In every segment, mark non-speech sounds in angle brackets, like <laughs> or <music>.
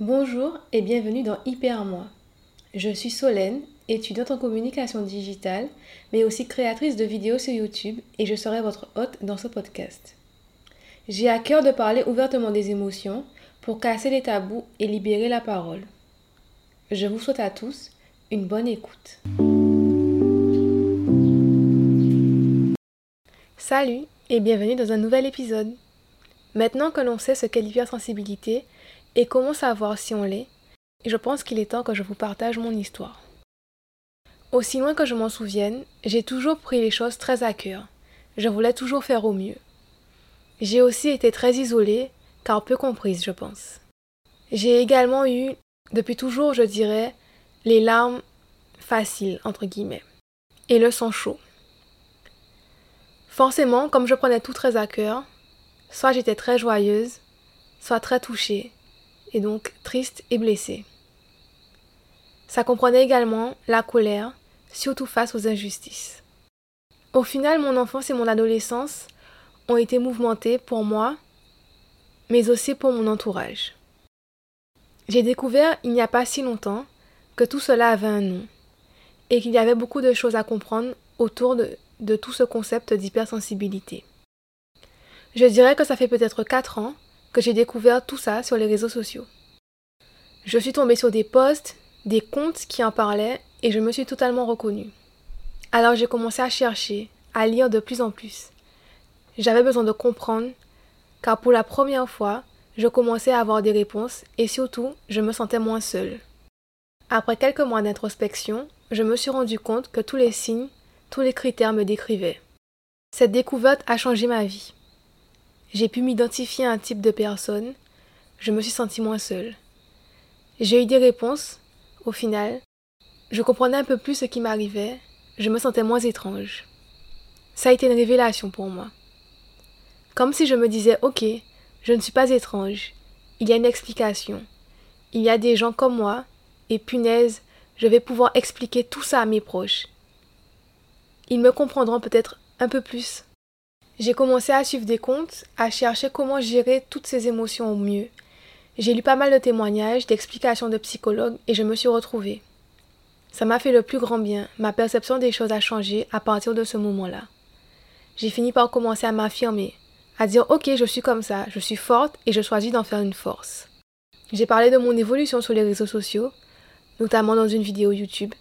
Bonjour et bienvenue dans Hyper Moi. Je suis Solène, étudiante en communication digitale, mais aussi créatrice de vidéos sur YouTube et je serai votre hôte dans ce podcast. J'ai à cœur de parler ouvertement des émotions pour casser les tabous et libérer la parole. Je vous souhaite à tous une bonne écoute. Salut et bienvenue dans un nouvel épisode. Maintenant que l'on sait ce qu'est l'hypersensibilité et comment savoir si on l'est, je pense qu'il est temps que je vous partage mon histoire. Aussi loin que je m'en souvienne, j'ai toujours pris les choses très à cœur. Je voulais toujours faire au mieux. J'ai aussi été très isolée, car peu comprise, je pense. J'ai également eu, depuis toujours, je dirais, les larmes faciles, entre guillemets, et le sang chaud. Forcément, comme je prenais tout très à cœur, soit j'étais très joyeuse, soit très touchée, et donc triste et blessée. Ça comprenait également la colère, surtout face aux injustices. Au final, mon enfance et mon adolescence ont été mouvementées pour moi, mais aussi pour mon entourage. J'ai découvert il n'y a pas si longtemps que tout cela avait un nom et qu'il y avait beaucoup de choses à comprendre autour de, de tout ce concept d'hypersensibilité. Je dirais que ça fait peut-être 4 ans que j'ai découvert tout ça sur les réseaux sociaux. Je suis tombée sur des posts, des comptes qui en parlaient et je me suis totalement reconnue. Alors j'ai commencé à chercher, à lire de plus en plus. J'avais besoin de comprendre car pour la première fois, je commençais à avoir des réponses et surtout, je me sentais moins seule. Après quelques mois d'introspection, je me suis rendu compte que tous les signes, tous les critères me décrivaient. Cette découverte a changé ma vie. J'ai pu m'identifier à un type de personne, je me suis sentie moins seule. J'ai eu des réponses, au final. Je comprenais un peu plus ce qui m'arrivait, je me sentais moins étrange. Ça a été une révélation pour moi. Comme si je me disais, ok, je ne suis pas étrange, il y a une explication. Il y a des gens comme moi, et punaise, je vais pouvoir expliquer tout ça à mes proches. Ils me comprendront peut-être un peu plus. J'ai commencé à suivre des comptes, à chercher comment gérer toutes ces émotions au mieux. J'ai lu pas mal de témoignages, d'explications de psychologues et je me suis retrouvée. Ça m'a fait le plus grand bien, ma perception des choses a changé à partir de ce moment-là. J'ai fini par commencer à m'affirmer, à dire ok je suis comme ça, je suis forte et je choisis d'en faire une force. J'ai parlé de mon évolution sur les réseaux sociaux, notamment dans une vidéo YouTube.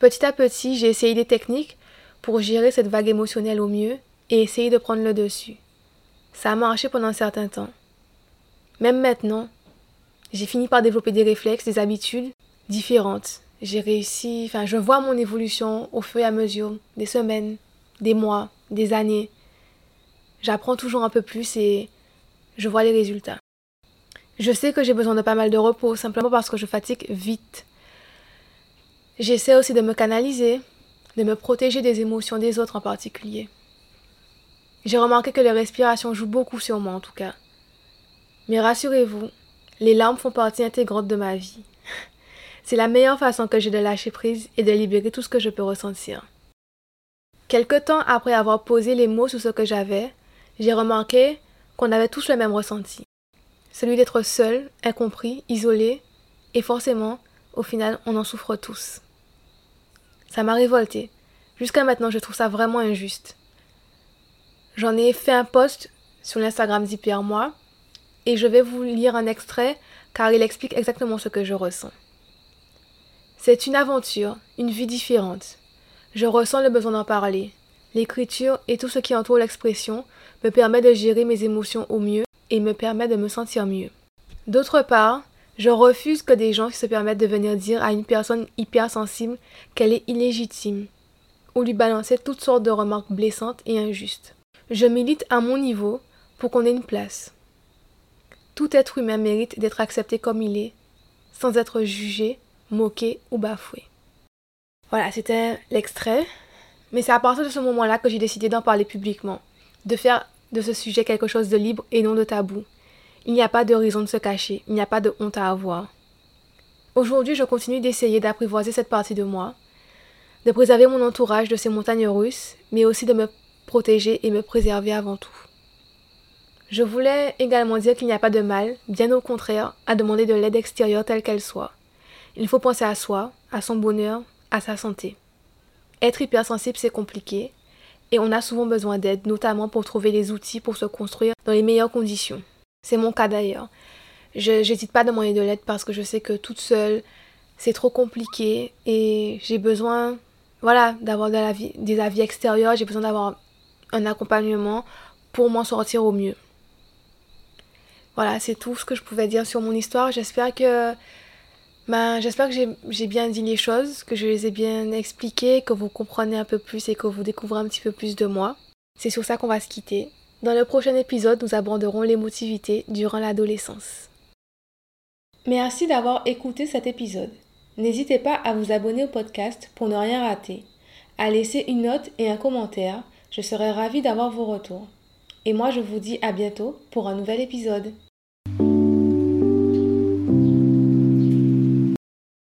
Petit à petit, j'ai essayé des techniques pour gérer cette vague émotionnelle au mieux et essayer de prendre le dessus. Ça a marché pendant un certain temps. Même maintenant, j'ai fini par développer des réflexes, des habitudes différentes. J'ai réussi, enfin, je vois mon évolution au fur et à mesure des semaines, des mois, des années. J'apprends toujours un peu plus et je vois les résultats. Je sais que j'ai besoin de pas mal de repos, simplement parce que je fatigue vite. J'essaie aussi de me canaliser, de me protéger des émotions des autres en particulier. J'ai remarqué que les respirations jouent beaucoup sur moi en tout cas. Mais rassurez-vous, les larmes font partie intégrante de ma vie. <laughs> C'est la meilleure façon que j'ai de lâcher prise et de libérer tout ce que je peux ressentir. Quelque temps après avoir posé les mots sur ce que j'avais, j'ai remarqué qu'on avait tous le même ressenti. Celui d'être seul, incompris, isolé, et forcément, au final, on en souffre tous. Ça m'a révolté. Jusqu'à maintenant, je trouve ça vraiment injuste. J'en ai fait un post sur l'Instagram d'Hyper Moi et je vais vous lire un extrait car il explique exactement ce que je ressens. C'est une aventure, une vie différente. Je ressens le besoin d'en parler. L'écriture et tout ce qui entoure l'expression me permet de gérer mes émotions au mieux et me permet de me sentir mieux. D'autre part, je refuse que des gens se permettent de venir dire à une personne hypersensible qu'elle est illégitime, ou lui balancer toutes sortes de remarques blessantes et injustes. Je milite à mon niveau pour qu'on ait une place. Tout être humain mérite d'être accepté comme il est, sans être jugé, moqué ou bafoué. Voilà, c'était l'extrait. Mais c'est à partir de ce moment-là que j'ai décidé d'en parler publiquement, de faire de ce sujet quelque chose de libre et non de tabou. Il n'y a pas de raison de se cacher, il n'y a pas de honte à avoir. Aujourd'hui, je continue d'essayer d'apprivoiser cette partie de moi, de préserver mon entourage de ces montagnes russes, mais aussi de me protéger et me préserver avant tout. Je voulais également dire qu'il n'y a pas de mal, bien au contraire, à demander de l'aide extérieure telle qu'elle soit. Il faut penser à soi, à son bonheur, à sa santé. Être hypersensible, c'est compliqué, et on a souvent besoin d'aide, notamment pour trouver les outils pour se construire dans les meilleures conditions. C'est mon cas d'ailleurs. Je n'hésite pas à demander de l'aide parce que je sais que toute seule, c'est trop compliqué et j'ai besoin voilà, d'avoir de des avis extérieurs, j'ai besoin d'avoir un accompagnement pour m'en sortir au mieux. Voilà, c'est tout ce que je pouvais dire sur mon histoire. J'espère que ben, j'espère que j'ai bien dit les choses, que je les ai bien expliquées, que vous comprenez un peu plus et que vous découvrez un petit peu plus de moi. C'est sur ça qu'on va se quitter. Dans le prochain épisode, nous aborderons l'émotivité durant l'adolescence. Merci d'avoir écouté cet épisode. N'hésitez pas à vous abonner au podcast pour ne rien rater, à laisser une note et un commentaire. Je serai ravie d'avoir vos retours. Et moi, je vous dis à bientôt pour un nouvel épisode.